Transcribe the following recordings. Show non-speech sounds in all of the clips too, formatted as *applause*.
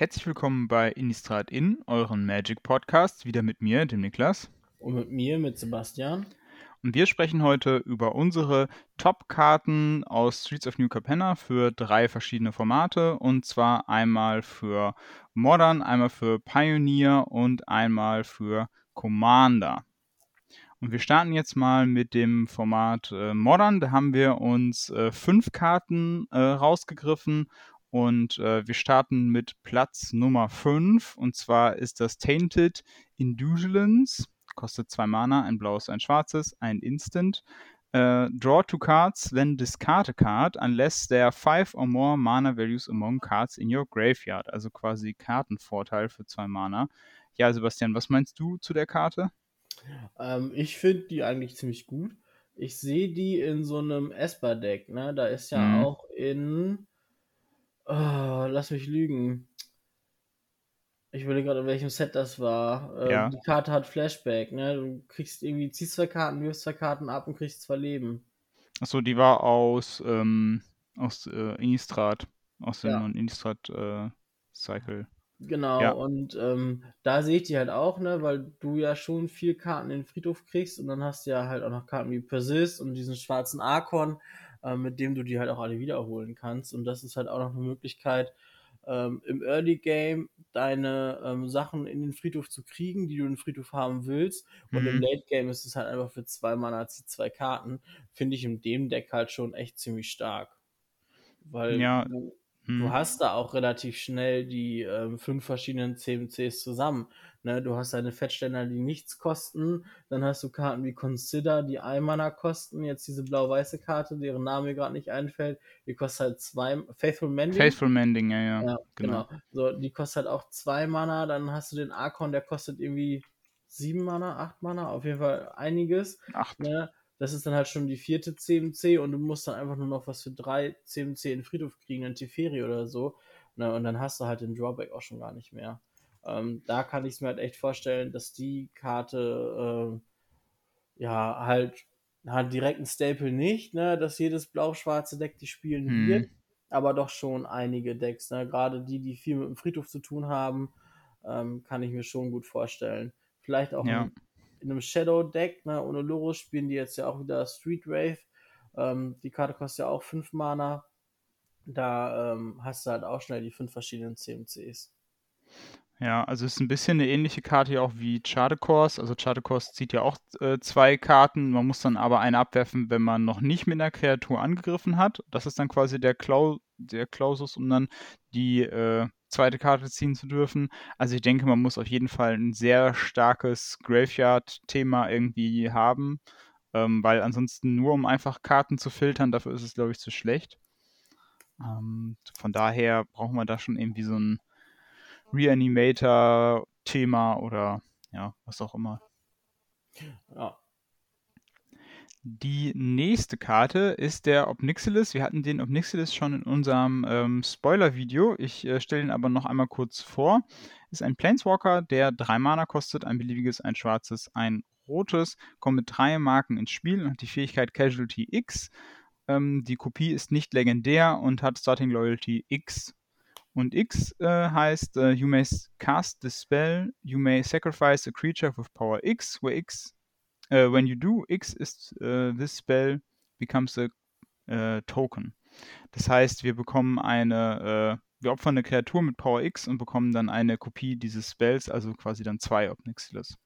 Herzlich willkommen bei Innistrad In, euren Magic Podcast, wieder mit mir, dem Niklas. Und mit mir, mit Sebastian. Und wir sprechen heute über unsere Top-Karten aus Streets of New Capenna für drei verschiedene Formate. Und zwar einmal für Modern, einmal für Pioneer und einmal für Commander. Und wir starten jetzt mal mit dem Format äh, Modern. Da haben wir uns äh, fünf Karten äh, rausgegriffen und äh, wir starten mit Platz Nummer 5. Und zwar ist das Tainted Indulgence. Kostet zwei Mana, ein blaues, ein schwarzes, ein Instant. Uh, draw two cards, then discard a card, unless there are five or more mana values among cards in your graveyard. Also quasi Kartenvorteil für zwei Mana. Ja, Sebastian, was meinst du zu der Karte? Ähm, ich finde die eigentlich ziemlich gut. Ich sehe die in so einem Esper-Deck. Ne? Da ist ja mhm. auch in. Oh, lass mich lügen. Ich will gerade, in welchem Set das war. Ähm, ja. Die Karte hat Flashback, ne? Du kriegst irgendwie, ziehst zwei Karten, wirfst zwei Karten ab und kriegst zwei Leben. Achso, die war aus, ähm, aus äh, Innistrad. Aus dem ja. Innistrad äh, Cycle. Genau, ja. und ähm, da sehe ich die halt auch, ne, weil du ja schon vier Karten in den Friedhof kriegst und dann hast du ja halt auch noch Karten wie Persist und diesen schwarzen Arkon, äh, mit dem du die halt auch alle wiederholen kannst. Und das ist halt auch noch eine Möglichkeit, ähm, im Early Game deine ähm, Sachen in den Friedhof zu kriegen, die du in den Friedhof haben willst. Und mhm. im Late Game ist es halt einfach für zwei Mana zwei Karten. Finde ich in dem Deck halt schon echt ziemlich stark. Weil ja. du Du hm. hast da auch relativ schnell die ähm, fünf verschiedenen CMCs zusammen. Ne? Du hast deine Fettständer, die nichts kosten. Dann hast du Karten wie Consider, die ein Mana kosten. Jetzt diese blau-weiße Karte, deren Name mir gerade nicht einfällt. Die kostet halt zwei. Faithful Mending. Faithful Mending, ja, ja. ja genau. genau. So, die kostet halt auch zwei Mana. Dann hast du den Archon, der kostet irgendwie sieben Mana, acht Mana. Auf jeden Fall einiges. Acht. Ne? Das ist dann halt schon die vierte CMC und du musst dann einfach nur noch was für drei CMC in den Friedhof kriegen, ein Teferi oder so. Ne, und dann hast du halt den Drawback auch schon gar nicht mehr. Ähm, da kann ich es mir halt echt vorstellen, dass die Karte äh, ja halt hat direkt einen Staple nicht, ne, dass jedes blau-schwarze Deck die spielen hm. wird, aber doch schon einige Decks, ne, gerade die, die viel mit dem Friedhof zu tun haben, ähm, kann ich mir schon gut vorstellen. Vielleicht auch ja. ein in einem Shadow-Deck, ne, ohne Lurus spielen die jetzt ja auch wieder Street Wave. Ähm, die Karte kostet ja auch 5 Mana. Da ähm, hast du halt auch schnell die fünf verschiedenen CMCs. Ja, also es ist ein bisschen eine ähnliche Karte auch wie Chardekors. Also Chardekors zieht ja auch äh, zwei Karten. Man muss dann aber eine abwerfen, wenn man noch nicht mit einer Kreatur angegriffen hat. Das ist dann quasi der, Klau der Klausus, um dann die äh, zweite Karte ziehen zu dürfen. Also ich denke, man muss auf jeden Fall ein sehr starkes Graveyard-Thema irgendwie haben, ähm, weil ansonsten nur um einfach Karten zu filtern, dafür ist es, glaube ich, zu schlecht. Ähm, von daher brauchen wir da schon irgendwie so ein Reanimator-Thema oder ja, was auch immer. Ja, die nächste Karte ist der Obnixilis. Wir hatten den Obnixilis schon in unserem ähm, Spoiler-Video. Ich äh, stelle ihn aber noch einmal kurz vor. Ist ein Planeswalker, der drei Mana kostet, ein beliebiges, ein schwarzes, ein rotes, kommt mit drei Marken ins Spiel und hat die Fähigkeit Casualty X. Ähm, die Kopie ist nicht legendär und hat Starting Loyalty X. Und X äh, heißt, uh, you may cast the spell, you may sacrifice a creature with power X, where X Uh, when you do X is uh, this spell becomes a uh, token. Das heißt, wir bekommen eine, äh, wir opfern eine Kreatur mit Power X und bekommen dann eine Kopie dieses Spells, also quasi dann zwei Obnixilis.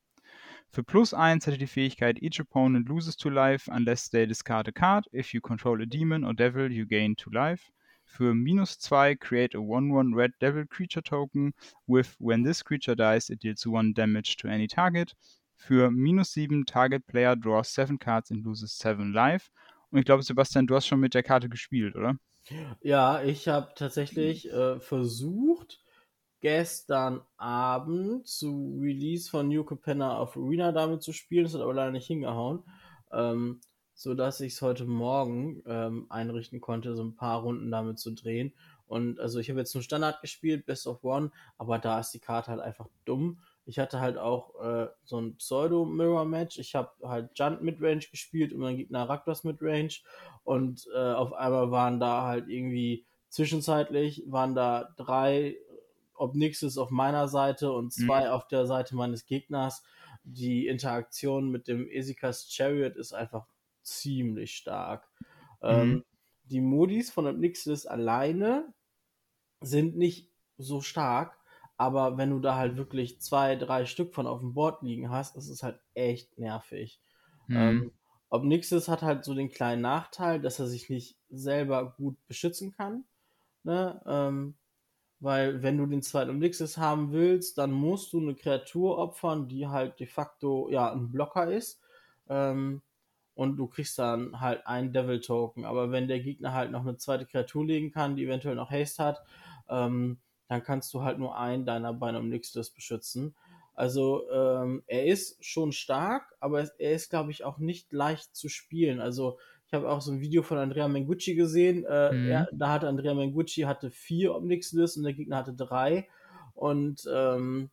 Für plus 1 hat er die Fähigkeit Each opponent loses to life unless they discard a card. If you control a demon or devil, you gain to life. Für minus 2 create a 1-1 red devil creature token with when this creature dies, it deals 1 damage to any target für minus 7 Target Player draws 7 Cards and loses 7 Life. Und ich glaube, Sebastian, du hast schon mit der Karte gespielt, oder? Ja, ich habe tatsächlich äh, versucht, gestern Abend zu Release von New Capenna auf Arena damit zu spielen. Das hat aber leider nicht hingehauen. Ähm, so ich es heute Morgen ähm, einrichten konnte, so ein paar Runden damit zu drehen. Und also ich habe jetzt nur Standard gespielt, Best of One, aber da ist die Karte halt einfach dumm. Ich hatte halt auch äh, so ein Pseudo-Mirror-Match. Ich habe halt Junt Midrange gespielt und mein Gegner Raktos Midrange. Und äh, auf einmal waren da halt irgendwie zwischenzeitlich waren da drei Obnixes auf meiner Seite und zwei mhm. auf der Seite meines Gegners. Die Interaktion mit dem Esikas Chariot ist einfach ziemlich stark. Mhm. Ähm, die Modis von Obnixes alleine sind nicht so stark, aber wenn du da halt wirklich zwei, drei Stück von auf dem Board liegen hast, ist es halt echt nervig. Mhm. Ähm, Obnixis hat halt so den kleinen Nachteil, dass er sich nicht selber gut beschützen kann. Ne? Ähm, weil wenn du den zweiten Obnixis haben willst, dann musst du eine Kreatur opfern, die halt de facto ja ein Blocker ist. Ähm, und du kriegst dann halt einen Devil Token. Aber wenn der Gegner halt noch eine zweite Kreatur legen kann, die eventuell noch Haste hat, ähm, dann kannst du halt nur einen deiner beiden Omnixes beschützen. Also ähm, er ist schon stark, aber er ist, glaube ich, auch nicht leicht zu spielen. Also ich habe auch so ein Video von Andrea Mengucci gesehen. Äh, mhm. er, da hatte Andrea Mengucci hatte vier Omnixes und der Gegner hatte drei. Und ähm,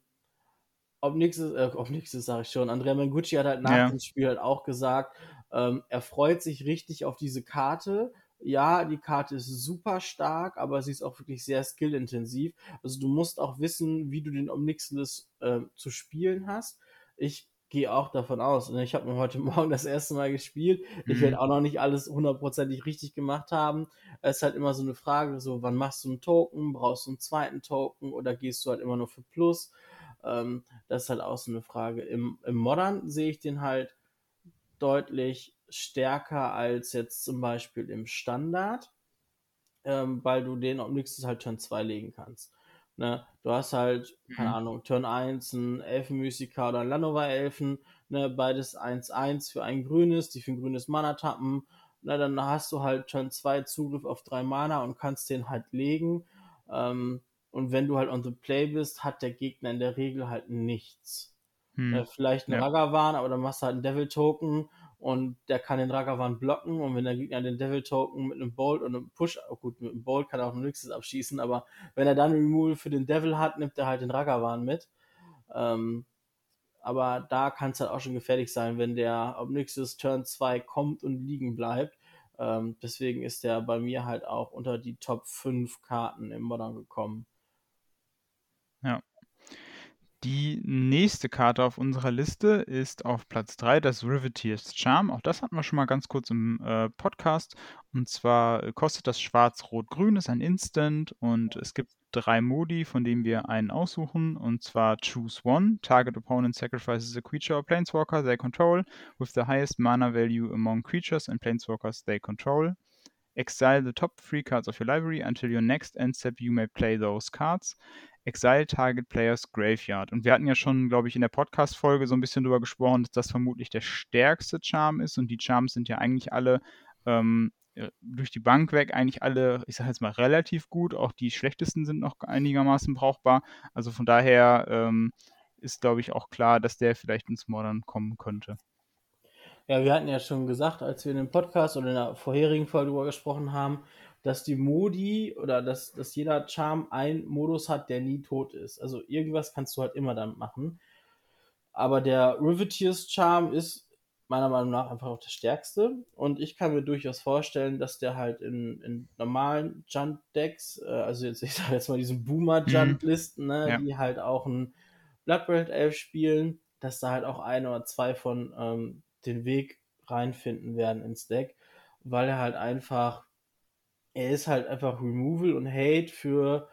Omnixes, äh, Omnixes sage ich schon, Andrea Mengucci hat halt nach ja. dem Spiel halt auch gesagt, ähm, er freut sich richtig auf diese Karte, ja, die Karte ist super stark, aber sie ist auch wirklich sehr skillintensiv. Also du musst auch wissen, wie du den Omnixilus äh, zu spielen hast. Ich gehe auch davon aus. Und ne, ich habe mir heute *laughs* Morgen das erste Mal gespielt. Ich mhm. werde auch noch nicht alles hundertprozentig richtig gemacht haben. Es ist halt immer so eine Frage, so wann machst du einen Token? Brauchst du einen zweiten Token oder gehst du halt immer nur für Plus? Ähm, das ist halt auch so eine Frage. Im, im Modern sehe ich den halt deutlich stärker als jetzt zum Beispiel im Standard, ähm, weil du den Omnixus halt Turn 2 legen kannst. Ne? Du hast halt, keine mhm. Ahnung, Turn 1 ein Elfenmystiker oder ein Lanova-Elfen, ne? beides 1-1 für ein grünes, die für ein grünes Mana tappen. Ne? Dann hast du halt Turn 2 Zugriff auf drei Mana und kannst den halt legen. Ähm, und wenn du halt on the play bist, hat der Gegner in der Regel halt nichts. Hm. Äh, vielleicht ein ja. Ragavan, aber dann machst du halt einen Devil Token und der kann den Ragavan blocken und wenn der Gegner den Devil Token mit einem Bolt und einem Push, oh gut, mit einem Bolt kann er auch ein Nixes abschießen, aber wenn er dann Removal für den Devil hat, nimmt er halt den Ragavan mit. Ähm, aber da kann es halt auch schon gefährlich sein, wenn der Obnixis Turn 2 kommt und liegen bleibt. Ähm, deswegen ist der bei mir halt auch unter die Top 5 Karten im Modern gekommen. Die nächste Karte auf unserer Liste ist auf Platz 3 das Riveteer's Charm. Auch das hatten wir schon mal ganz kurz im äh, Podcast. Und zwar kostet das Schwarz-Rot-Grün, ist ein Instant und es gibt drei Modi, von denen wir einen aussuchen. Und zwar Choose One. Target Opponent sacrifices a creature or planeswalker they control with the highest mana value among creatures and planeswalkers they control. Exile the top three cards of your library until your next end step you may play those cards. Exile Target Players Graveyard. Und wir hatten ja schon, glaube ich, in der Podcast-Folge so ein bisschen drüber gesprochen, dass das vermutlich der stärkste Charm ist. Und die Charms sind ja eigentlich alle ähm, äh, durch die Bank weg, eigentlich alle, ich sage jetzt mal, relativ gut. Auch die schlechtesten sind noch einigermaßen brauchbar. Also von daher ähm, ist, glaube ich, auch klar, dass der vielleicht ins Modern kommen könnte. Ja, wir hatten ja schon gesagt, als wir in dem Podcast oder in der vorherigen Folge darüber gesprochen haben, dass die Modi oder dass, dass jeder Charm einen Modus hat, der nie tot ist. Also irgendwas kannst du halt immer damit machen. Aber der Riveteers Charm ist meiner Meinung nach einfach auch der stärkste. Und ich kann mir durchaus vorstellen, dass der halt in, in normalen Junt-Decks, äh, also jetzt, *laughs* ich sage jetzt mal diesen Boomer-Junt-Listen, ne, ja. die halt auch ein Bloodbraid Elf spielen, dass da halt auch ein oder zwei von ähm, den Weg reinfinden werden ins Deck, weil er halt einfach er ist halt einfach Removal und Hate für,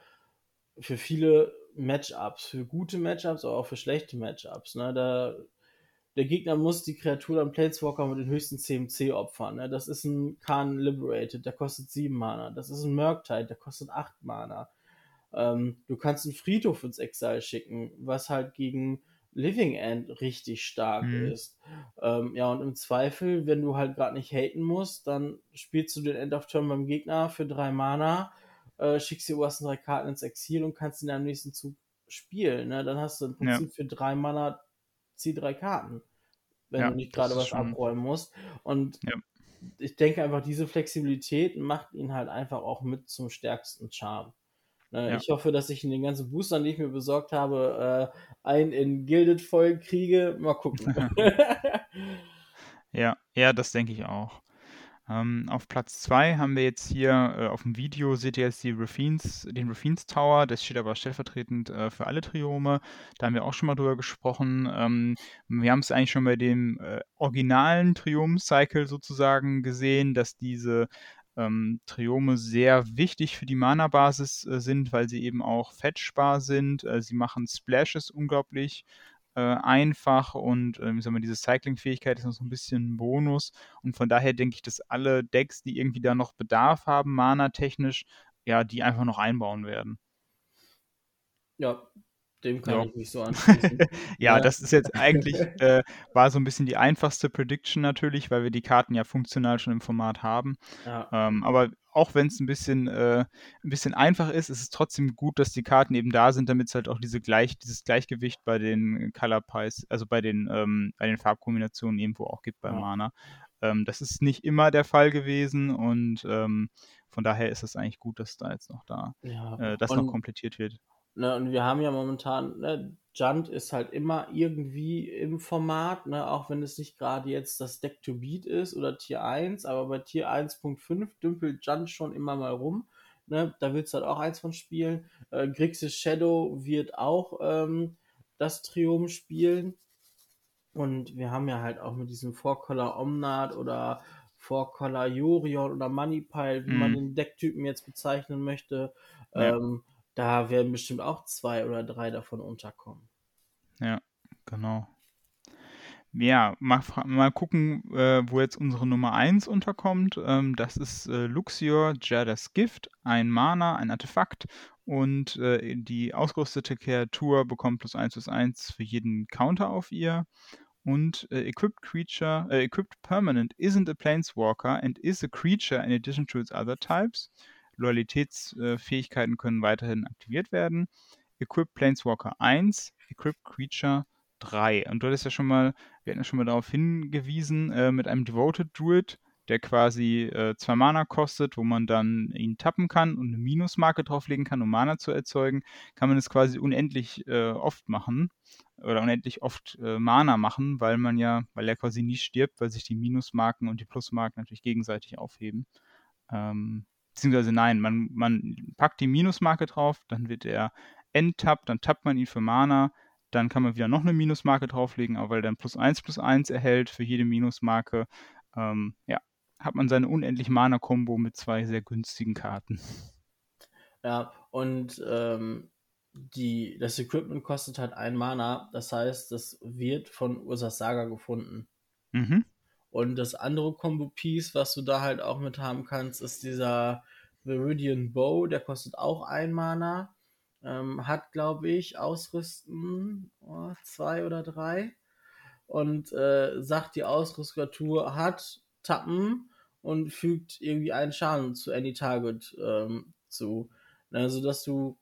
für viele Matchups, für gute Matchups, aber auch für schlechte Matchups. Ne? Da, der Gegner muss die Kreatur am Planeswalker mit den höchsten CMC opfern. Ne? Das ist ein Khan Liberated, der kostet 7 Mana. Das ist ein Murktide, der kostet 8 Mana. Ähm, du kannst einen Friedhof ins Exile schicken, was halt gegen Living End richtig stark mhm. ist. Ähm, ja, und im Zweifel, wenn du halt gerade nicht haten musst, dann spielst du den End of Turn beim Gegner für drei Mana, äh, schickst die obersten drei Karten ins Exil und kannst ihn am nächsten Zug spielen. Ne? Dann hast du im Prinzip ja. für drei Mana zieh drei Karten, wenn ja, du nicht gerade was schon... abräumen musst. Und ja. ich denke einfach, diese Flexibilität macht ihn halt einfach auch mit zum stärksten Charme. Äh, ja. Ich hoffe, dass ich in den ganzen Boostern, die ich mir besorgt habe, äh, einen in Gilded voll kriege. Mal gucken. *laughs* *laughs* ja, ja, das denke ich auch. Ähm, auf Platz 2 haben wir jetzt hier äh, auf dem Video, seht ihr jetzt die Rafines, den Rafines Tower, das steht aber stellvertretend äh, für alle Triome. Da haben wir auch schon mal drüber gesprochen. Ähm, wir haben es eigentlich schon bei dem äh, originalen Triumph-Cycle sozusagen gesehen, dass diese ähm, Triome sehr wichtig für die Mana-Basis äh, sind, weil sie eben auch fetchbar sind. Äh, sie machen Splashes unglaublich äh, einfach und äh, ich diese Cycling-Fähigkeit ist noch so ein bisschen ein Bonus. Und von daher denke ich, dass alle Decks, die irgendwie da noch Bedarf haben, Mana-technisch, ja, die einfach noch einbauen werden. Ja, dem kann ja. ich mich so *laughs* anschließen. ja, ja, das ist jetzt eigentlich, *laughs* äh, war so ein bisschen die einfachste Prediction natürlich, weil wir die Karten ja funktional schon im Format haben. Ja. Ähm, aber auch wenn es ein bisschen, äh, ein bisschen einfach ist, ist es trotzdem gut, dass die Karten eben da sind, damit es halt auch diese Gleich, dieses Gleichgewicht bei den Color Pies, also bei den, ähm, bei den Farbkombinationen irgendwo auch gibt bei Mana. Ähm, das ist nicht immer der Fall gewesen und ähm, von daher ist es eigentlich gut, dass da jetzt noch da äh, das noch komplettiert wird. Ne, und wir haben ja momentan, ne, Junt ist halt immer irgendwie im Format, ne, auch wenn es nicht gerade jetzt das Deck to Beat ist oder Tier 1, aber bei Tier 1.5 dümpelt Junt schon immer mal rum. Ne, da willst du halt auch eins von spielen. Äh, Grixis Shadow wird auch ähm, das Triumph spielen. Und wir haben ja halt auch mit diesem Four-Color Omnat oder Four-Color Yorion oder Moneypile, wie mm. man mhm. den Decktypen jetzt bezeichnen möchte, ja. ähm, da werden bestimmt auch zwei oder drei davon unterkommen. Ja, genau. Ja, mal, mal gucken, äh, wo jetzt unsere Nummer 1 unterkommt. Ähm, das ist äh, Luxior Jadas Gift, ein Mana, ein Artefakt und äh, die ausgerüstete Kreatur bekommt plus 1 plus 1 für jeden Counter auf ihr. Und äh, Equipped Creature, äh, Equipped Permanent isn't a Planeswalker and is a creature in addition to its other types. Loyalitätsfähigkeiten können weiterhin aktiviert werden. Equip Planeswalker 1, Equip Creature 3. Und du hattest ja schon mal, wir hatten ja schon mal darauf hingewiesen, äh, mit einem Devoted Druid, der quasi äh, zwei Mana kostet, wo man dann ihn tappen kann und eine Minusmarke drauflegen kann, um Mana zu erzeugen, kann man es quasi unendlich äh, oft machen oder unendlich oft äh, Mana machen, weil man ja, weil er quasi nie stirbt, weil sich die Minusmarken und die Plusmarken natürlich gegenseitig aufheben. Ähm, beziehungsweise nein, man, man packt die Minusmarke drauf, dann wird er enttappt, dann tappt man ihn für Mana, dann kann man wieder noch eine Minusmarke drauflegen, aber weil er dann plus 1 plus 1 erhält für jede Minusmarke, ähm, ja, hat man seine unendlich Mana-Kombo mit zwei sehr günstigen Karten. Ja, und ähm, die, das Equipment kostet halt ein Mana, das heißt, das wird von Ursas Saga gefunden. Mhm. Und das andere Combo-Piece, was du da halt auch mit haben kannst, ist dieser Viridian Bow, der kostet auch ein Mana. Ähm, hat, glaube ich, Ausrüsten oh, zwei oder drei. Und äh, sagt, die Ausrüstatur hat Tappen und fügt irgendwie einen Schaden zu Any Target ähm, zu. Also, dass du,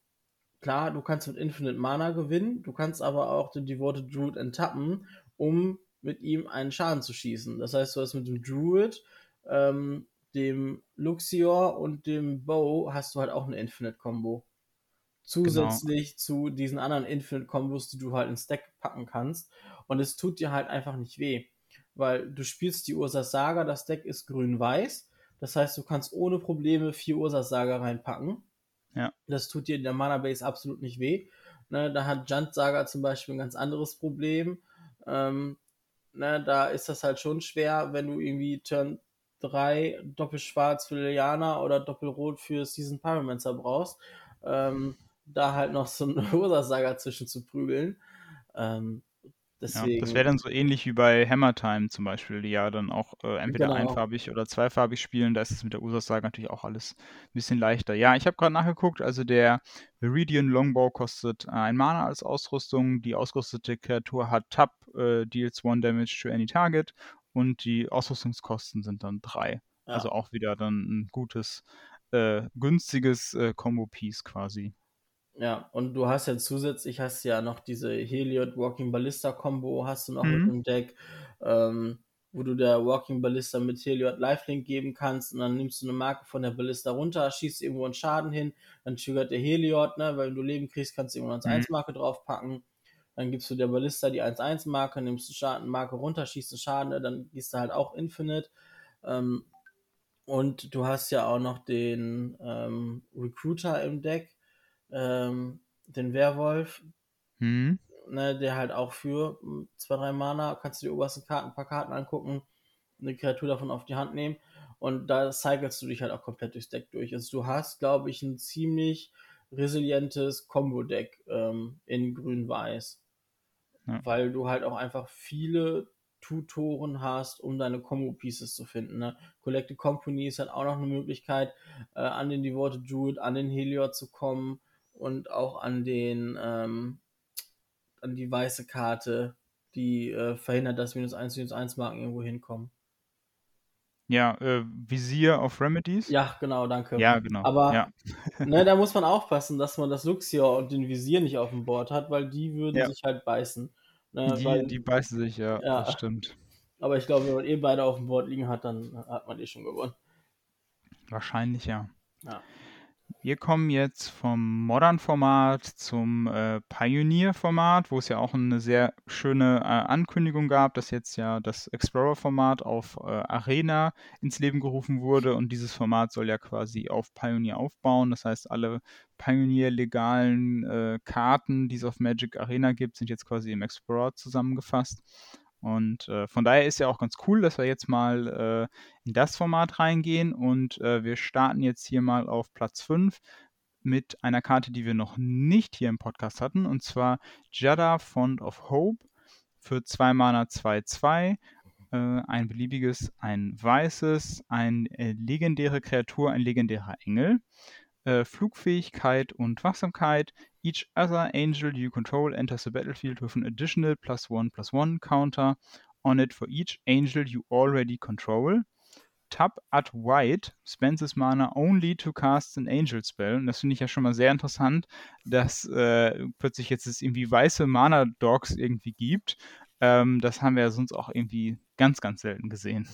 klar, du kannst mit Infinite Mana gewinnen, du kannst aber auch den Devoted Druid enttappen, um mit ihm einen Schaden zu schießen. Das heißt, du hast mit dem Druid, ähm, dem Luxior und dem Bow hast du halt auch eine Infinite-Combo. Zusätzlich genau. zu diesen anderen Infinite-Kombos, die du halt ins Deck packen kannst. Und es tut dir halt einfach nicht weh. Weil du spielst die Ursas Saga, das Deck ist grün-weiß. Das heißt, du kannst ohne Probleme vier Ursas Saga reinpacken. Ja. Das tut dir in der Mana Base absolut nicht weh. Ne, da hat Junt Saga zum Beispiel ein ganz anderes Problem. Ähm, Ne, da ist das halt schon schwer, wenn du irgendwie Turn 3 Doppelschwarz für Liliana oder Doppelrot für Season Pyromancer brauchst, ähm, da halt noch so eine *laughs* Ursasaga zwischen zu prügeln. Ähm, Deswegen, ja, das wäre dann so ähnlich wie bei Hammer Time zum Beispiel, die ja dann auch äh, entweder genau. einfarbig oder zweifarbig spielen. Da ist es mit der Ursache natürlich auch alles ein bisschen leichter. Ja, ich habe gerade nachgeguckt, also der Viridian Longbow kostet ein Mana als Ausrüstung. Die ausgerüstete Kreatur hat Tap, äh, deals one damage to any target und die Ausrüstungskosten sind dann drei. Ja. Also auch wieder dann ein gutes, äh, günstiges äh, Combo-Piece quasi. Ja, und du hast ja zusätzlich hast ja noch diese Heliod Walking Ballista Combo, hast du noch mhm. mit dem Deck, ähm, wo du der Walking Ballista mit Heliod Lifelink geben kannst und dann nimmst du eine Marke von der Ballista runter, schießt irgendwo einen Schaden hin, dann triggert der Heliod, ne, weil du Leben kriegst, kannst du irgendwo eine mhm. 1-Marke draufpacken. Dann gibst du der Ballista die 1-1-Marke, nimmst eine Marke runter, schießt einen Schaden, ne, dann gehst du halt auch Infinite. Ähm, Und du hast ja auch noch den ähm, Recruiter im Deck, ähm, den Werwolf, Mhm. ne, der halt auch für hm, zwei, drei Mana kannst du die obersten Karten, ein paar Karten angucken, eine Kreatur davon auf die Hand nehmen und da cyclest du dich halt auch komplett durchs Deck durch. Also du hast, glaube ich, ein ziemlich resilientes Combo-Deck ähm, in grün-weiß. Ja. Weil du halt auch einfach viele Tutoren hast, um deine Combo-Pieces zu finden. Ne? Collective Company ist halt auch noch eine Möglichkeit, äh, an den Devoted Druid, an den Helior zu kommen und auch an den ähm, an die weiße Karte, die äh, verhindert, dass minus 1, minus 1 Marken irgendwo hinkommen. Ja, äh, Visier of Remedies. Ja, genau, danke. Ja, genau. Aber ja. *laughs* ne, da muss man aufpassen, dass man das Luxior und den Visier nicht auf dem Board hat, weil die würden Ja. sich halt beißen. Ne, Die, weil, die beißen sich, ja, Ja. das stimmt. aber ich glaube, wenn man eh beide auf dem Board liegen hat, dann hat man eh schon gewonnen. Wahrscheinlich ja. Ja. Wir kommen jetzt vom Modern-Format zum äh, Pioneer-Format, wo es ja auch eine sehr schöne äh, Ankündigung gab, dass jetzt ja das Explorer-Format auf äh, Arena ins Leben gerufen wurde und dieses Format soll ja quasi auf Pioneer aufbauen. Das heißt, alle Pioneer-legalen äh, Karten, die es auf Magic Arena gibt, sind jetzt quasi im Explorer zusammengefasst. Und äh, von daher ist ja auch ganz cool, dass wir jetzt mal äh, in das Format reingehen und äh, wir starten jetzt hier mal auf Platz 5 mit einer Karte, die wir noch nicht hier im Podcast hatten, und zwar Jada Font of Hope für 2 Mana 2-2, äh, ein beliebiges, ein weißes, eine äh, legendäre Kreatur, ein legendärer Engel, äh, Flugfähigkeit und Wachsamkeit. Each other angel you control enters the battlefield with an additional plus one plus one counter on it for each angel you already control. Tap at white spends his mana only to cast an angel spell. Und das finde ich ja schon mal sehr interessant, dass äh, plötzlich jetzt es irgendwie weiße Mana-Dogs irgendwie gibt. Ähm, das haben wir ja sonst auch irgendwie ganz, ganz selten gesehen.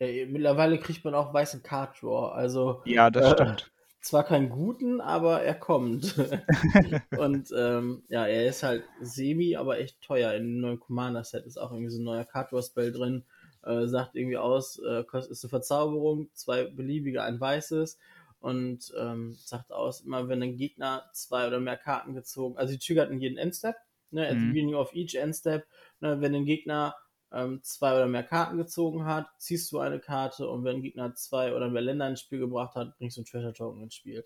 Ja, mittlerweile kriegt man auch weißen Card Draw. Also Ja, das Äh, stimmt. Zwar keinen guten, aber er kommt. *laughs* und ähm, ja, er ist halt semi, aber echt teuer. In dem neuen Commander-Set ist auch irgendwie so ein neuer Card Draw Spell drin. Äh, sagt irgendwie aus, äh, ist eine Verzauberung, zwei beliebige, ein weißes. Und ähm, sagt aus, immer wenn ein Gegner zwei oder mehr Karten gezogen, also die triggert in jeden Endstep, ne, at the Mhm. beginning of each Endstep, ne, wenn ein Gegner ähm, zwei oder mehr Karten gezogen hat, ziehst du eine Karte und wenn ein Gegner zwei oder mehr Länder ins Spiel gebracht hat, bringst du einen Treasure Token ins Spiel.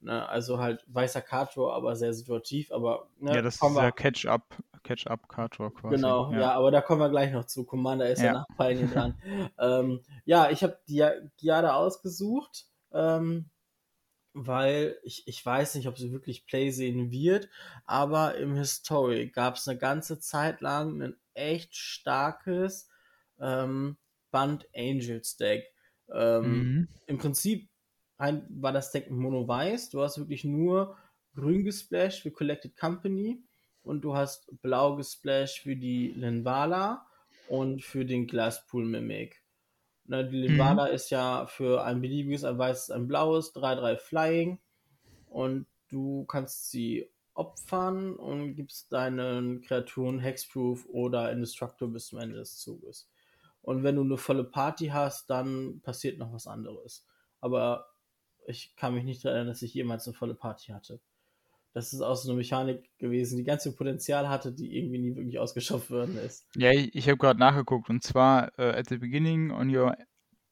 Ne, also halt weißer Card Draw, aber sehr situativ, aber ne, Ja, das ist der Catch-up, Catch-up Card Draw quasi. Genau, ja. aber da kommen wir gleich noch zu. Commander ist ja, Ja. nach Pioneer dran. *laughs* ähm, ja, ich habe die Giada ausgesucht, ähm, weil ich, ich weiß nicht, ob sie wirklich Play sehen wird, aber im History gab es eine ganze Zeit lang ein echt starkes ähm, Band Angels Deck. Ähm, Mhm. Im Prinzip ein, war das Deck mono-weiß. Du hast wirklich nur grün gesplashed für Collected Company und du hast blau gesplashed für die Linvala und für den Glasspool Mimic. Ne, die Linvala ist ja für ein beliebiges, ein weißes, ein blaues, 3-3 Flying und du kannst sie opfern und gibst deinen Kreaturen Hexproof oder Indestructible bis zum Ende des Zuges. Und wenn du eine volle Party hast, dann passiert noch was anderes. Aber ich kann mich nicht erinnern, dass ich jemals eine volle Party hatte. Das ist auch so eine Mechanik gewesen, die ganz viel Potenzial hatte, die irgendwie nie wirklich ausgeschöpft worden ist. Ja, ich, habe gerade nachgeguckt und zwar äh, at the beginning on your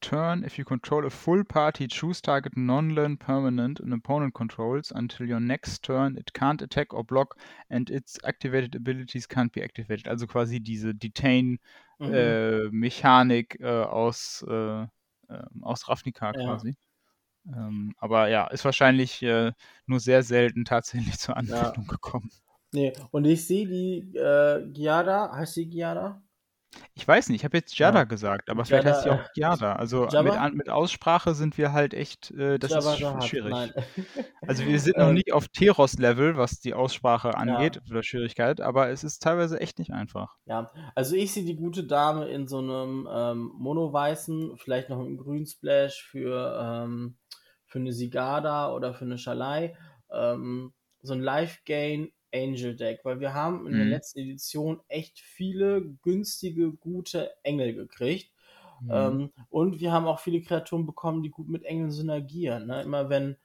turn, if you control a full party, choose target non-land permanent an opponent controls until your next turn it can't attack or block and its activated abilities can't be activated. Also quasi diese Mhm. Detain-Mechanik äh, aus, äh, ähm, aus Ravnica Ja. quasi. Ähm, aber ja, ist wahrscheinlich äh, nur sehr selten tatsächlich zur Anwendung gekommen. Nee, und ich sehe die äh, Giada, heißt sie Giada? Ich weiß nicht, ich habe jetzt Jada Ja. gesagt, aber vielleicht heißt sie auch Jada. Also Jabba? mit, mit Aussprache sind wir halt echt, äh, das Jabba ist sch- Jahad, schwierig. Nein. *laughs* Also wir sind noch Ähm, nicht auf Teros-Level, was die Aussprache angeht, Ja. oder Schwierigkeit, aber es ist teilweise echt nicht einfach. Ja, also ich sehe die gute Dame in so einem ähm, mono-weißen, vielleicht noch einen grünen Splash für, ähm, für eine Sigada oder für eine Schalai. Ähm, so ein Life-Gain Angel Deck, weil wir haben in der Mhm. letzten Edition echt viele günstige, gute Engel gekriegt. Mhm. Ähm, und wir haben auch viele Kreaturen bekommen, die gut mit Engeln synergieren. Ne? Immer wenn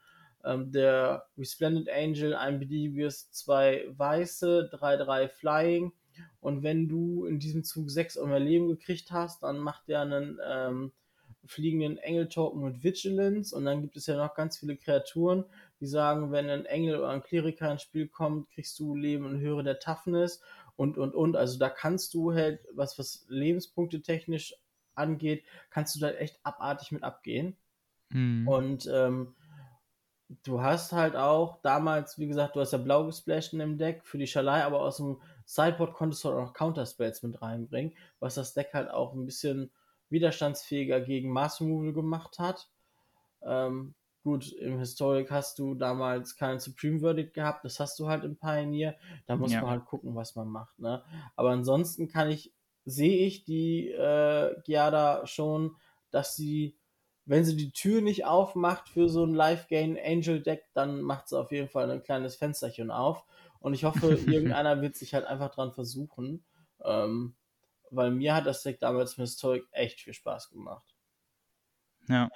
ähm, der Resplendent Angel ein beliebiges zwei weiße, 3-3 Flying und wenn du in diesem Zug 6 oder mehr Leben gekriegt hast, dann macht der einen ähm, fliegenden Engel-Token mit Vigilance und dann gibt es ja noch ganz viele Kreaturen, die sagen, wenn ein Engel oder ein Kleriker ins Spiel kommt, kriegst du Leben und Höhe der Toughness und und und. Also da kannst du halt, was, was Lebenspunkte technisch angeht, kannst du da echt abartig mit abgehen. Mhm. Und ähm, du hast halt auch damals, wie gesagt, du hast ja blau gesplasht in dem Deck für die Schalei, aber aus dem Sideboard konntest du auch noch Counterspells mit reinbringen, was das Deck halt auch ein bisschen widerstandsfähiger gegen Mass Removal gemacht hat. Ähm, gut, im Historic hast du damals keinen Supreme Verdict gehabt, das hast du halt im Pioneer. Da muss ja. man halt gucken, was man macht. Ne? Aber ansonsten kann ich, sehe ich die äh, Giada schon, dass sie, wenn sie die Tür nicht aufmacht für so ein Life Gain Angel Deck, dann macht sie auf jeden Fall ein kleines Fensterchen auf. Und ich hoffe, *laughs* irgendeiner wird sich halt einfach dran versuchen. Ähm, weil mir hat das Deck damals im Historic echt viel Spaß gemacht. Ja.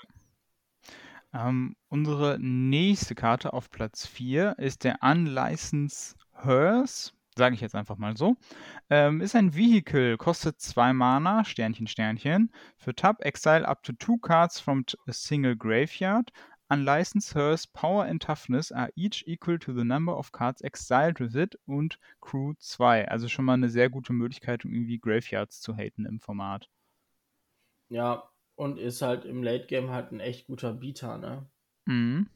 Ähm, unsere nächste Karte auf Platz 4 ist der Unlicensed Hearse, sage ich jetzt einfach mal so. Ähm, ist ein Vehicle, kostet 2 Mana, Sternchen, Sternchen. Für Tab, Exile up to 2 cards from a single graveyard. Unlicensed Hearse, Power and Toughness are each equal to the number of cards exiled with it und Crew 2. Also schon mal eine sehr gute Möglichkeit, um irgendwie Graveyards zu haten im Format. Ja, und ist halt im Late Game halt ein echt guter Beater, ne? Mhm.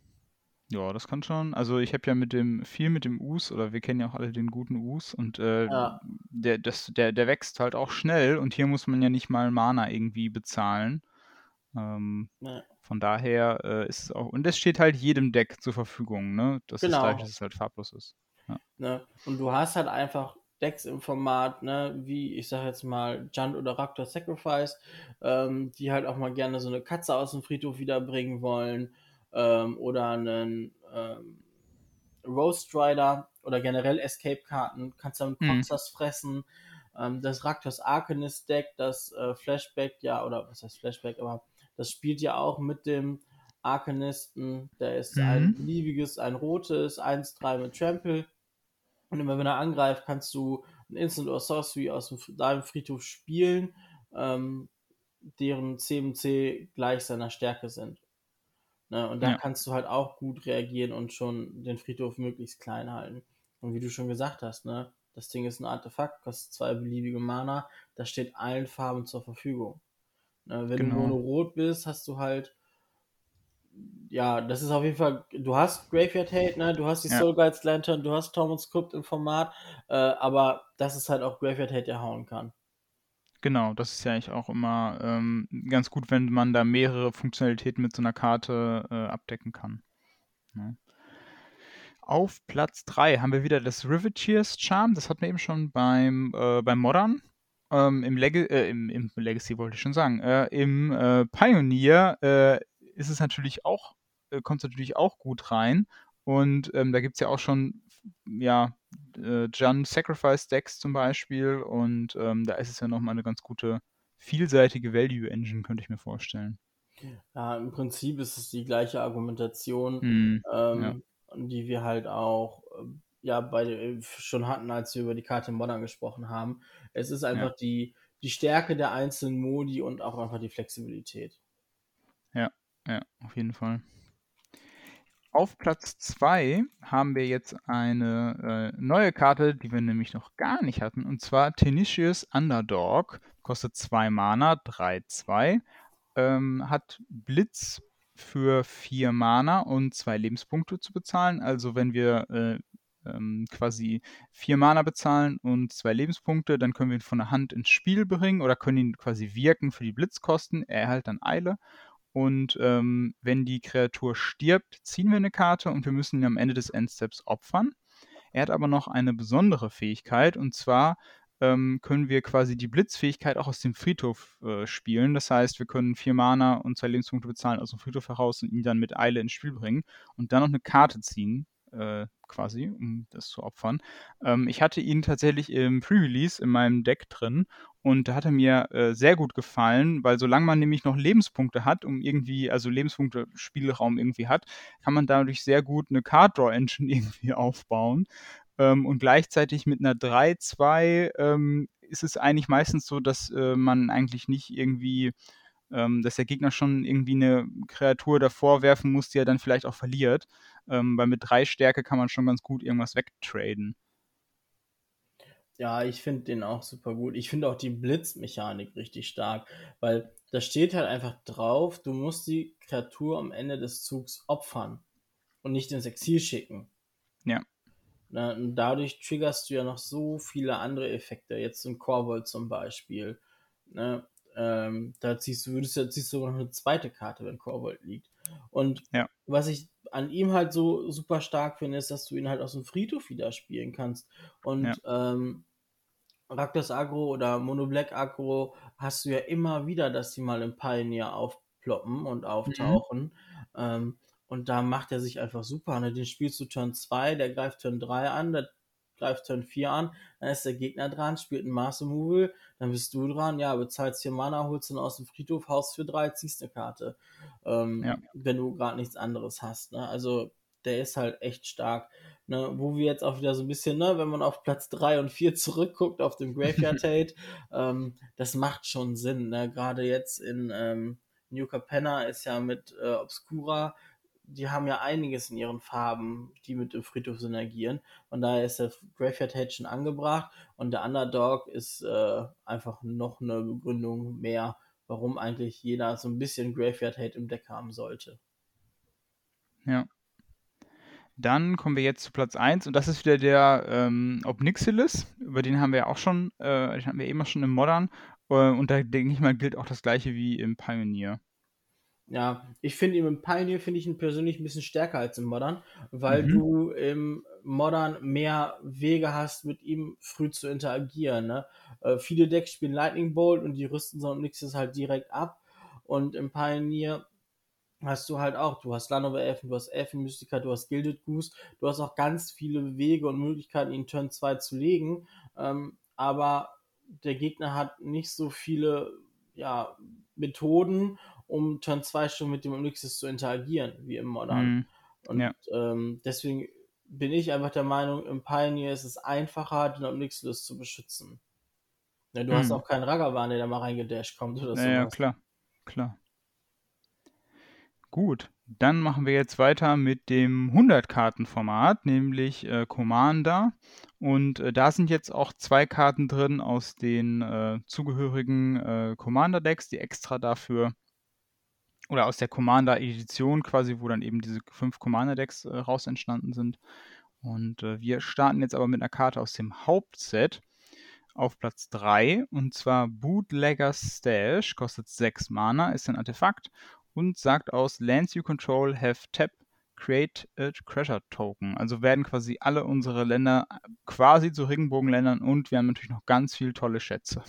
Ja, das kann schon. Also ich habe ja mit dem viel mit dem Us oder wir kennen ja auch alle den guten Us und äh, ja. der, das, der, der wächst halt auch schnell und hier muss man ja nicht mal Mana irgendwie bezahlen. Ähm, ja. Von daher äh, ist es auch, und es steht halt jedem Deck zur Verfügung, ne? Das genau. ist gleich, dass es halt farblos ist. Ja. Ne? Und du hast halt einfach Decks im Format, ne, wie ich sag jetzt mal Junt oder Raptor Sacrifice, ähm, die halt auch mal gerne so eine Katze aus dem Friedhof wiederbringen wollen ähm, oder einen ähm, Roast Rider oder generell Escape-Karten, kannst damit mhm. Coxers fressen. Ähm, das Raktos Arcanist Deck, das äh, Flashback, ja, oder was heißt Flashback, aber das spielt ja auch mit dem Arcanisten, der ist mhm. ein beliebiges, ein rotes, 1-3 mit Trample und immer wenn er angreift, kannst du ein Instant oder Sorcery aus dem, deinem Friedhof spielen, ähm, deren CMC gleich seiner Stärke sind. Ne? Und da ja. kannst du halt auch gut reagieren und schon den Friedhof möglichst klein halten. Und wie du schon gesagt hast, ne, das Ding ist ein Artefakt, kostet zwei beliebige Mana, das steht allen Farben zur Verfügung. Ne, wenn genau. du nur rot bist, hast du halt ja, das ist auf jeden Fall, du hast Graveyard Hate, ne? du hast die ja. Soul Guides Lantern, du hast Tom und Script im Format, äh, aber das ist halt auch Graveyard Hate, der hauen kann. Genau, das ist ja eigentlich auch immer ähm, ganz gut, wenn man da mehrere Funktionalitäten mit so einer Karte äh, abdecken kann. Ne? Auf Platz 3 haben wir wieder das Riveteers Charm, das hatten wir eben schon beim, äh, beim Modern. Ähm, im, Leg äh, im, im, Legacy wollte ich schon sagen. Äh, Im äh, Pioneer äh, ist es natürlich auch, äh, kommt es natürlich auch gut rein. Und ähm, da gibt es ja auch schon, ja, äh, Jun Sacrifice Decks zum Beispiel. Und ähm, da ist es ja nochmal eine ganz gute, vielseitige Value Engine, könnte ich mir vorstellen. Ja, im Prinzip ist es die gleiche Argumentation, mm, ähm, ja. die wir halt auch äh, ja bei äh, schon hatten, als wir über die Karte Modern gesprochen haben. Es ist einfach ja. die, die Stärke der einzelnen Modi und auch einfach die Flexibilität. Ja, ja, auf jeden Fall. Auf Platz 2 haben wir jetzt eine äh, neue Karte, die wir nämlich noch gar nicht hatten, und zwar Tenacious Underdog. Kostet 2 Mana, 3-2. Ähm, hat Blitz für 4 Mana und 2 Lebenspunkte zu bezahlen. Also wenn wir äh, ähm, quasi 4 Mana bezahlen und 2 Lebenspunkte, dann können wir ihn von der Hand ins Spiel bringen oder können ihn quasi wirken für die Blitzkosten. Er erhält dann Eile und ähm, wenn die Kreatur stirbt, ziehen wir eine Karte und wir müssen ihn am Ende des Endsteps opfern. Er hat aber noch eine besondere Fähigkeit und zwar ähm, können wir quasi die Blitzfähigkeit auch aus dem Friedhof äh, spielen. Das heißt, wir können vier Mana und zwei Lebenspunkte bezahlen aus dem Friedhof heraus und ihn dann mit Eile ins Spiel bringen und dann noch eine Karte ziehen, äh, quasi, um das zu opfern. Ähm, ich hatte ihn tatsächlich im Pre-Release in meinem Deck drin Und da hat er mir äh, sehr gut gefallen, weil solange man nämlich noch Lebenspunkte hat, um irgendwie, also Lebenspunkte Spielraum irgendwie hat, kann man dadurch sehr gut eine Card Draw Engine *laughs* irgendwie aufbauen. Ähm, und gleichzeitig mit einer 3-2 ähm, ist es eigentlich meistens so, dass äh, man eigentlich nicht irgendwie, ähm, dass der Gegner schon irgendwie eine Kreatur davor werfen muss, die er dann vielleicht auch verliert. Ähm, weil mit 3 Stärke kann man schon ganz gut irgendwas wegtraden. Ja, ich finde den auch super gut. Ich finde auch die Blitzmechanik richtig stark, weil da steht halt einfach drauf, du musst die Kreatur am Ende des Zugs opfern und nicht ins Exil schicken. Ja. Na, und dadurch triggerst du ja noch so viele andere Effekte. Jetzt ein Corvold zum Beispiel. Ne? Ähm, da ziehst du, würdest du, ziehst du sogar noch eine zweite Karte, wenn Corvold liegt. Und ja. was ich an ihm halt so super stark finde, ist, dass du ihn halt aus dem Friedhof wieder spielen kannst. Und ja. ähm, Raktos Agro oder Mono Black Agro hast du ja immer wieder, dass die mal im Pioneer aufploppen und auftauchen. Mhm. Ähm, und da macht er sich einfach super. Ne? Den spielst du Turn 2, der greift Turn 3 an, der greift Turn 4 an, dann ist der Gegner dran, spielt einen Master Removal, dann bist du dran, ja, bezahlst 4 Mana, holst ihn aus dem Friedhof, haust für 3, ziehst eine Karte. Ähm, ja. Wenn du gerade nichts anderes hast. Ne? Also der ist halt echt stark. Ne? Wo wir jetzt auch wieder so ein bisschen, ne, wenn man auf Platz 3 und 4 zurückguckt, auf dem Graveyard *laughs* Tate, ähm, das macht schon Sinn. Ne? Gerade jetzt in ähm, New Capenna ist ja mit äh, Obscura die haben ja einiges in ihren Farben, die mit dem Friedhof synergieren. Und daher ist der Graveyard Hate schon angebracht und der Underdog ist äh, einfach noch eine Begründung mehr, warum eigentlich jeder so ein bisschen Graveyard Hate im Deck haben sollte. Ja. Dann kommen wir jetzt zu Platz 1 und das ist wieder der ähm, Obnixilis. Über den haben wir ja auch schon, äh, den hatten wir eben schon im Modern. Äh, und da denke ich mal, gilt auch das gleiche wie im Pioneer. Ja, ich finde ihn im Pioneer finde ich ihn persönlich ein bisschen stärker als im Modern, weil mhm. du im Modern mehr Wege hast, mit ihm früh zu interagieren. Ne? Äh, viele Decks spielen Lightning Bolt und die rüsten so nichts ist halt direkt ab. Und im Pioneer hast du halt auch, du hast Lanover Elfen, du hast Elfen Mystica, du hast Gilded Goose, du hast auch ganz viele Wege und Möglichkeiten, ihn Turn 2 zu legen. Ähm, aber der Gegner hat nicht so viele ja, Methoden um Turn 2 schon mit dem Onyxis zu interagieren, wie im Modern. Mhm. Und ja. ähm, deswegen bin ich einfach der Meinung, im Pioneer ist es einfacher, den Onyxis zu beschützen. Ja, du mhm. hast auch keinen Ragavan, der da mal reingedasht kommt oder so. Ja, ja, klar, klar. Gut, dann machen wir jetzt weiter mit dem 100-Karten-Format, nämlich äh, Commander. Und äh, da sind jetzt auch zwei Karten drin aus den äh, zugehörigen äh, Commander-Decks, die extra dafür oder aus der Commander-Edition quasi, wo dann eben diese fünf Commander-Decks äh, raus entstanden sind. Und äh, wir starten jetzt aber mit einer Karte aus dem Hauptset auf Platz 3 und zwar Bootlegger's Stash, kostet 6 Mana, ist ein Artefakt und sagt aus Lands you control have tap create a treasure token. Also werden quasi alle unsere Länder quasi zu Regenbogenländern und wir haben natürlich noch ganz viele tolle Schätze.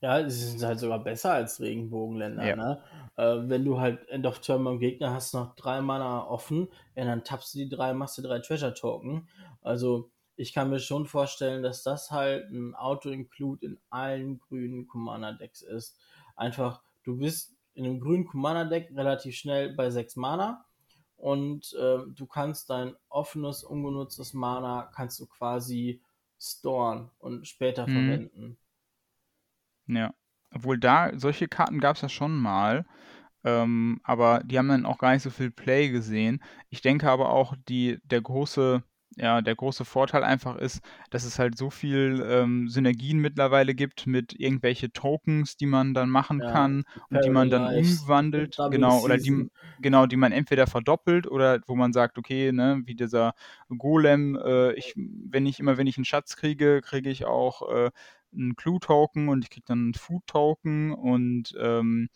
Ja, sie sind halt sogar besser als Regenbogenländer. Ja. Ne? Äh, wenn du halt End of Turn beim Gegner hast noch drei Mana offen, ja, dann tappst du die drei, machst du drei Treasure Token. Also ich kann mir schon vorstellen, dass das halt ein Auto-Include in allen grünen Commander-Decks ist. Einfach, du bist in einem grünen Commander-Deck relativ schnell bei sechs Mana und äh, du kannst dein offenes, ungenutztes Mana kannst du quasi storen und später mhm. verwenden. Ja. Obwohl da, solche Karten gab es ja schon mal. Ähm, aber die haben dann auch gar nicht so viel Play gesehen. Ich denke aber auch, die, der große, ja, der große Vorteil einfach ist, dass es halt so viel ähm, Synergien mittlerweile gibt mit irgendwelche Tokens, die man dann machen ja, kann und die man dann umwandelt, genau, oder die, genau, die man entweder verdoppelt oder wo man sagt, okay, ne, wie dieser Golem, äh, ich, wenn ich immer, wenn ich einen Schatz kriege, kriege ich auch äh, einen Clue-Token und ich kriege dann einen Food-Token und ähm,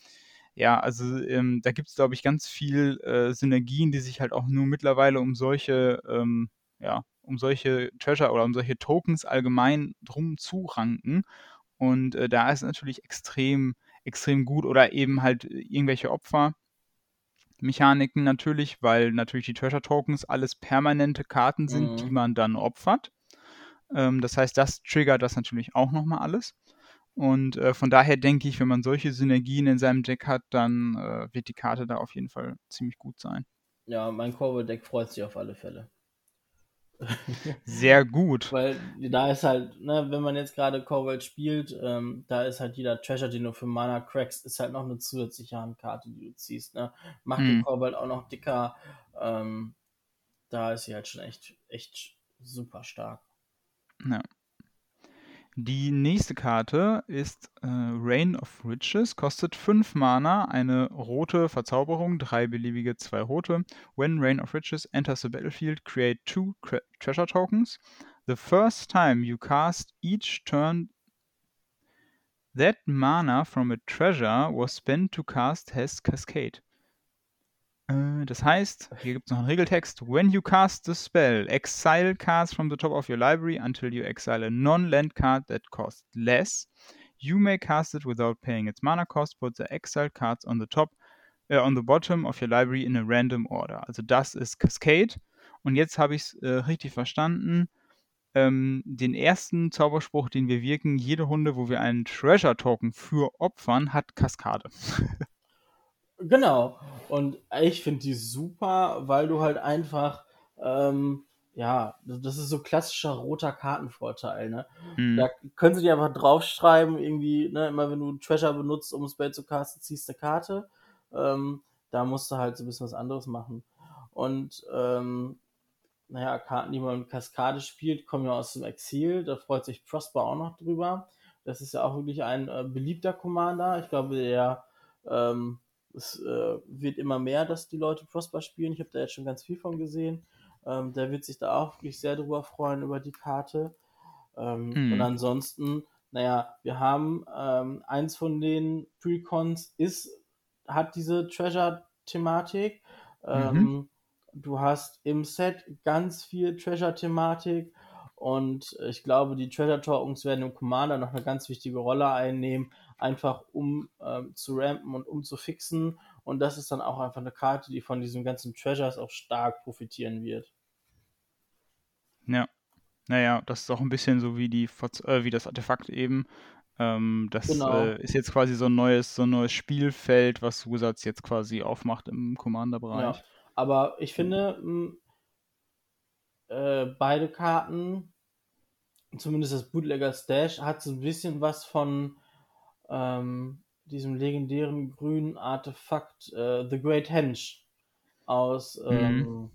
ja, also ähm, da gibt es, glaube ich, ganz viel äh, Synergien, die sich halt auch nur mittlerweile um solche, ähm, ja, um solche Treasure oder um solche Tokens allgemein drum zu ranken. Und äh, da ist natürlich extrem, extrem gut oder eben halt irgendwelche Opfermechaniken natürlich, weil natürlich die Treasure Tokens alles permanente Karten sind, mhm. die man dann opfert. Ähm, das heißt, das triggert das natürlich auch nochmal alles. Und äh, von daher denke ich, wenn man solche Synergien in seinem Deck hat, dann äh, wird die Karte da auf jeden Fall ziemlich gut sein. Ja, mein Corval-Deck freut sich auf alle Fälle. *laughs* Sehr gut. Weil da ist halt, ne, wenn man jetzt gerade Corval spielt, ähm, da ist halt jeder Treasure, den du für Mana cracks, ist halt noch eine zusätzliche Handkarte, die du ziehst. Ne? Macht hm. den Corval auch noch dicker. Ähm, da ist sie halt schon echt, echt super stark. Ja. Die nächste Karte ist äh, Reign of Riches, kostet 5 Mana, eine rote Verzauberung, drei beliebige, zwei rote. When Reign of Riches enters the battlefield, create two treasure tokens. The first time you cast each turn that mana from a treasure was spent to cast has Cascade. Äh, das heißt, hier gibt es noch einen Regeltext. When you cast the spell, exile cards from the top of your library until you exile a non-land card that costs less. You may cast it without paying its mana cost. Put the exiled cards on the top, äh, on the bottom of your library in a random order. Also das ist Cascade. Und jetzt habe ich es äh, richtig verstanden. Ähm, den ersten Zauberspruch, den wir wirken, jede Runde, wo wir einen Treasure Token für opfern, hat Kaskade. *laughs* Genau. Und ich finde die super, weil du halt einfach, ähm, ja, das ist so klassischer roter Kartenvorteil, ne? Mhm. Da können sie dir einfach draufschreiben, irgendwie, ne, immer wenn du Treasure benutzt, um Spell zu casten, ziehst du eine Karte. Ähm, da musst du halt so ein bisschen was anderes machen. Und, ähm, naja, Karten, die man mit Kaskade spielt, kommen ja aus dem Exil. Da freut sich Prosper auch noch drüber. Das ist ja auch wirklich ein äh, beliebter Commander. Ich glaube, der, ähm, es äh, wird immer mehr, dass die Leute Prosper spielen. Ich habe da jetzt schon ganz viel von gesehen. Ähm, der wird sich da auch wirklich sehr drüber freuen über die Karte. Ähm, hm. Und ansonsten, naja, wir haben ähm, eins von den Precons ist, hat diese Treasure-Thematik. Mhm. Ähm, du hast im Set ganz viel Treasure-Thematik und ich glaube, die Treasure Tokens werden im Commander noch eine ganz wichtige Rolle einnehmen, einfach um ähm, zu rampen und um zu fixen. Und das ist dann auch einfach eine Karte, die von diesen ganzen Treasures auch stark profitieren wird. Ja. Naja, das ist auch ein bisschen so wie, die, äh, wie das Artefakt eben. Ähm, das genau. äh, ist jetzt quasi so ein neues, so ein neues Spielfeld, was Wizards jetzt quasi aufmacht im Commander-Bereich. Ja. Aber ich finde, äh, beide Karten, zumindest das Bootlegger Stash, hat so ein bisschen was von ähm, diesem legendären grünen Artefakt äh, The Great Henge aus mhm. ähm,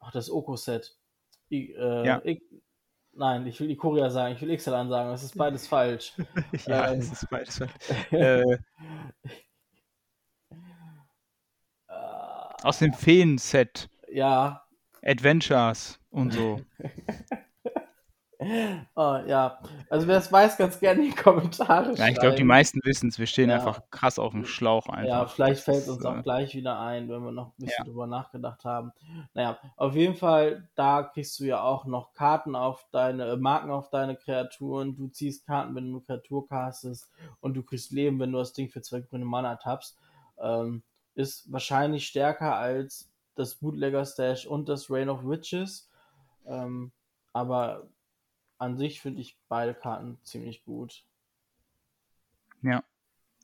ach, das Oko-Set. Äh, ja. nein, ich will Ikoria sagen, ich will Ixalan sagen, das ist beides *laughs* falsch. ja, ähm, es ist beides falsch. *laughs* äh, aus dem Feen-Set. Ja, Adventures und so. oh, *laughs* ja, also wer es weiß, ganz gerne in die Kommentare Ja, ich glaube, die meisten wissen es. Wir stehen ja. einfach krass auf dem Schlauch einfach. Ja, vielleicht fällt es uns auch gleich wieder ein, wenn wir noch ein bisschen ja. drüber nachgedacht haben. Naja, auf jeden Fall, da kriegst du ja auch noch Karten auf deine, äh, Marken auf deine Kreaturen. Du ziehst Karten, wenn du eine Kreatur castest und du kriegst Leben, wenn du das Ding für zwei grüne Mana tappst. Ähm, ist wahrscheinlich stärker als das Bootlegger Stash und das Reign of Witches. Ähm, aber an sich finde ich beide Karten ziemlich gut. Ja,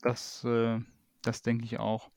das, äh, das denke ich auch.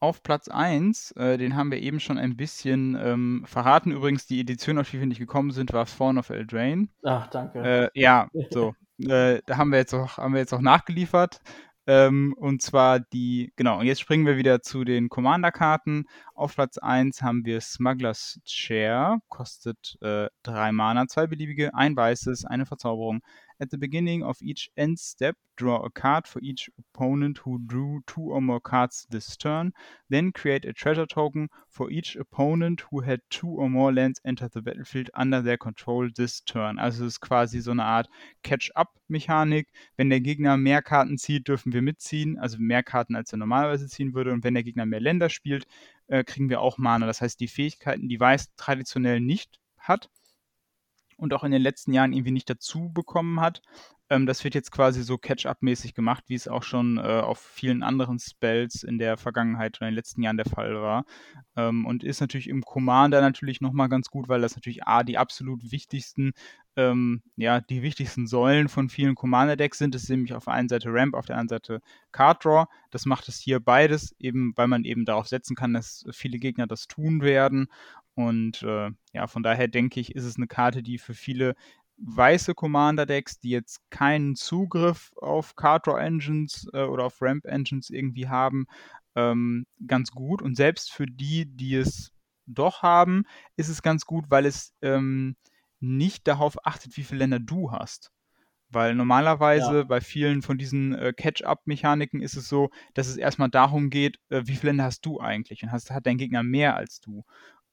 Auf Platz 1, äh, den haben wir eben schon ein bisschen ähm, verraten. Übrigens, die Edition, auf die wir nicht gekommen sind, war Fawn of Eldraine. Ach, danke. Äh, ja, so. *laughs* Äh, da haben wir jetzt auch, haben wir jetzt auch nachgeliefert. Ähm, und zwar die, genau, und jetzt springen wir wieder zu den Commander-Karten. Auf Platz 1 haben wir Smuggler's Chair, kostet äh, Mana, zwei beliebige, ein weißes, eine Verzauberung. At the beginning of each end step, draw a card for each opponent who drew two or more cards this turn. Then create a treasure token for each opponent who had two or more lands enter the battlefield under their control this turn. Also es ist quasi so eine Art Catch-up-Mechanik. Wenn der Gegner mehr Karten zieht, dürfen wir mitziehen, also mehr Karten als er normalerweise ziehen würde. Und wenn der Gegner mehr Länder spielt, äh, kriegen wir auch Mana. Das heißt, die Fähigkeiten, die Weiß traditionell nicht hat, und auch in den letzten Jahren irgendwie nicht dazu bekommen hat, Ähm, das wird jetzt quasi so Catch-up-mäßig gemacht, wie es auch schon äh, auf vielen anderen Spells in der Vergangenheit oder in den letzten Jahren der Fall war. Ähm, und ist natürlich im Commander natürlich nochmal ganz gut, weil das natürlich A, die absolut wichtigsten ähm, ja, die wichtigsten Säulen von vielen Commander-Decks sind. Es ist nämlich auf der einen Seite Ramp, auf der anderen Seite Card Draw. Das macht es hier beides, eben weil man eben darauf setzen kann, dass viele Gegner das tun werden. Und äh, ja, von daher denke ich, ist es eine Karte, die für viele weiße Commander-Decks, die jetzt keinen Zugriff auf Card Draw Engines äh, oder auf Ramp Engines irgendwie haben, ähm, ganz gut. Und selbst für die, die es doch haben, ist es ganz gut, weil es ähm, nicht darauf achtet, wie viele Länder du hast. Weil normalerweise ja. bei vielen von diesen äh, Catch-up-Mechaniken ist es so, dass es erstmal darum geht, äh, wie viele Länder hast du eigentlich und hast, hat dein Gegner mehr als du.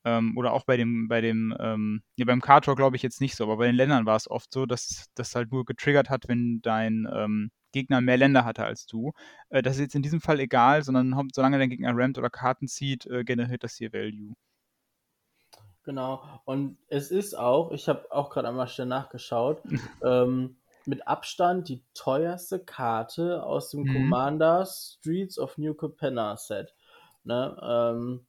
Ähm, oder auch bei dem, bei dem, ähm, ja, beim Kartor glaube ich jetzt nicht so, aber bei den Ländern war es oft so, dass das halt nur getriggert hat, wenn dein ähm, Gegner mehr Länder hatte als du. Äh, das ist jetzt in diesem Fall egal, sondern solange dein Gegner rammt oder Karten zieht, äh, generiert das hier Value. Genau. Und es ist auch, ich habe auch gerade einmal schnell nachgeschaut, *laughs* ähm, mit Abstand die teuerste Karte aus dem mhm. Commander Streets of New Capenna Set. Ne? Ähm,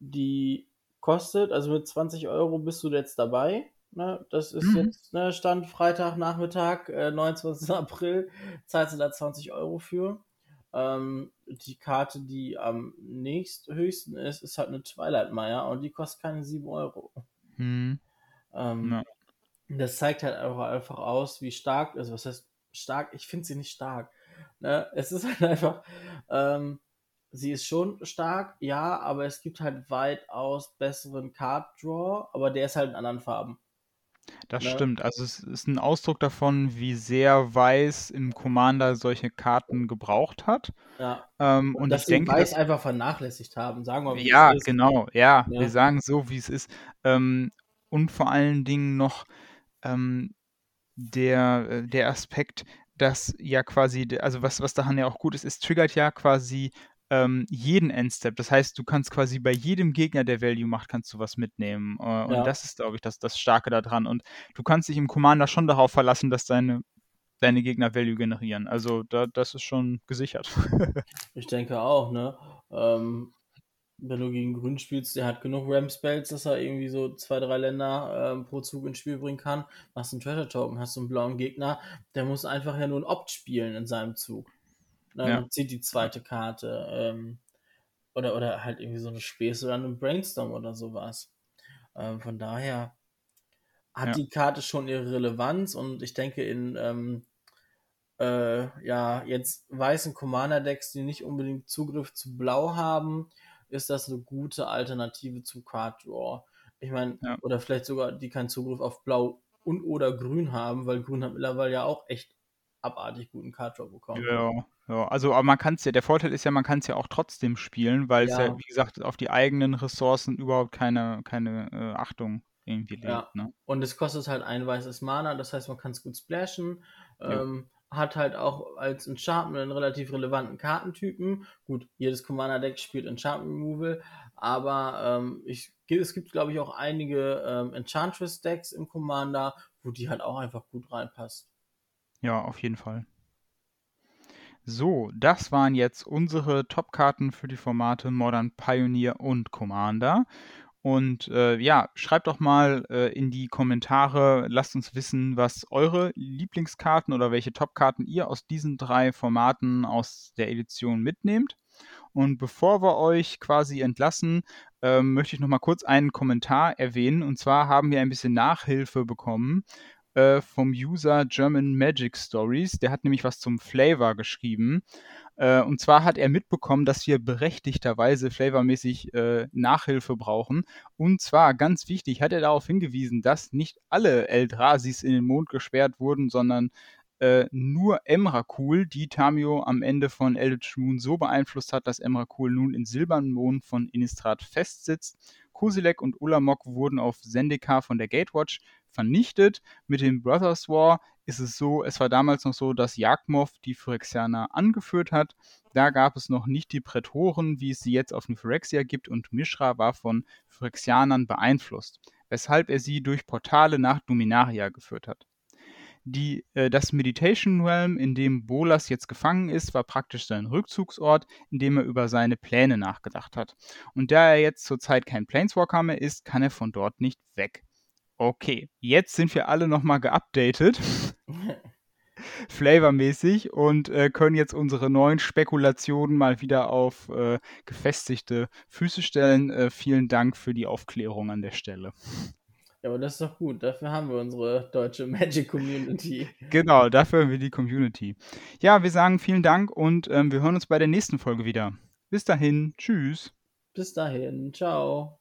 die kostet, also mit 20 Euro bist du jetzt dabei. Ne? Das ist mhm. jetzt ne, Stand Freitagnachmittag, äh, 29. *laughs* April, zahlst du da 20 Euro für. Ähm, die Karte, die am nächsthöchsten ist, ist halt eine Twilight Maya und die kostet keine 7 Euro. Hm. Ähm, ja. Das zeigt halt einfach, einfach aus, wie stark, also was heißt stark? Ich finde sie nicht stark. Ne? Es ist halt einfach, ähm, sie ist schon stark, ja, aber es gibt halt weitaus besseren Card Draw, aber der ist halt in anderen Farben. Das ne? stimmt. Also es ist ein Ausdruck davon, wie sehr Weiß im Commander solche Karten gebraucht hat. Ja. Ähm, und, und dass ich denke, Weiß dass, einfach vernachlässigt haben, sagen wir mal. Ja, genau. Ja, ja, wir sagen so, wie es ist. Ähm, und vor allen Dingen noch ähm, der, äh, der Aspekt, dass ja quasi, also was, was daran ja auch gut ist, es triggert ja quasi ähm, jeden Endstep. Das heißt, du kannst quasi bei jedem Gegner, der Value macht, kannst du was mitnehmen. Äh, und ja. das ist, glaube ich, das, das Starke daran. Und du kannst dich im Commander schon darauf verlassen, dass deine, deine Gegner Value generieren. Also da, das ist schon gesichert. *laughs* ich denke auch, ne? Ähm, wenn du gegen Grün spielst, der hat genug Ram-Spells, dass er irgendwie so zwei, drei Länder ähm, pro Zug ins Spiel bringen kann. Machst einen Treasure-Token, hast du einen blauen Gegner, der muss einfach ja nur ein Opt spielen in seinem Zug. Dann ja. zieht die zweite Karte. Ähm, oder, oder halt irgendwie so eine Späße oder eine Brainstorm oder sowas. Ähm, von daher hat ja. die Karte schon ihre Relevanz und ich denke in ähm, äh, ja jetzt weißen Commander-Decks, die nicht unbedingt Zugriff zu Blau haben, ist das eine gute Alternative zum Card Draw. Ich meine, ja. oder vielleicht sogar die keinen Zugriff auf Blau und oder Grün haben, weil Grün hat mittlerweile ja auch echt abartig guten Card Draw bekommen. Ja, ja, also aber man kann es ja, der Vorteil ist ja, man kann es ja auch trotzdem spielen, weil es ja. ja, wie gesagt, auf die eigenen Ressourcen überhaupt keine, keine äh, Achtung irgendwie legt. Ja. Ne? Und es kostet halt ein weißes Mana, das heißt, man kann es gut splashen. Ähm, hat halt auch als Enchantment einen relativ relevanten Kartentypen. Gut, jedes Commander-Deck spielt Enchantment Removal, aber ähm, ich, es gibt, glaube ich, auch einige ähm, Enchantress-Decks im Commander, wo die halt auch einfach gut reinpasst. Ja, auf jeden Fall. So, das waren jetzt unsere Top-Karten für die Formate Modern Pioneer und Commander. Und äh, ja, schreibt doch mal äh, in die Kommentare, lasst uns wissen, was eure Lieblingskarten oder welche Top-Karten ihr aus diesen drei Formaten aus der Edition mitnehmt. Und bevor wir euch quasi entlassen, äh, möchte ich noch mal kurz einen Kommentar erwähnen. Und zwar haben wir ein bisschen Nachhilfe bekommen äh, vom User German Magic Stories. Der hat nämlich was zum Flavor geschrieben. Äh, und zwar hat er mitbekommen, dass wir berechtigterweise flavormäßig äh, Nachhilfe brauchen. Und zwar, ganz wichtig, hat er darauf hingewiesen, dass nicht alle Eldrasis in den Mond gesperrt wurden, sondern äh, nur Emrakul, die Tamio am Ende von Eldritch Moon so beeinflusst hat, dass Emrakul nun in Silbernen Mond von Innistrad festsitzt. Kusilek und Ulamok wurden auf Zendikar von der Gatewatch vernichtet. Mit dem Brothers War ist es so, es war damals noch so, dass Jagdmoth die Phyrexianer angeführt hat. Da gab es noch nicht die Prätoren, wie es sie jetzt auf dem Phyrexia gibt und Mishra war von Phyrexianern beeinflusst, weshalb er sie durch Portale nach Dominaria geführt hat. Die, äh, das Meditation Realm, in dem Bolas jetzt gefangen ist, war praktisch sein Rückzugsort, in dem er über seine Pläne nachgedacht hat. Und da er jetzt zurzeit kein Planeswalker mehr ist, kann er von dort nicht weg. Okay, jetzt sind wir alle nochmal geupdatet. *laughs* flavormäßig und äh, können jetzt unsere neuen Spekulationen mal wieder auf äh, gefestigte Füße stellen. Äh, vielen Dank für die Aufklärung an der Stelle. Ja, aber das ist doch gut. Dafür haben wir unsere deutsche Magic Community. *laughs* Genau, dafür haben wir die Community. Ja, wir sagen vielen Dank und ähm, wir hören uns bei der nächsten Folge wieder. Bis dahin, tschüss. Bis dahin, ciao.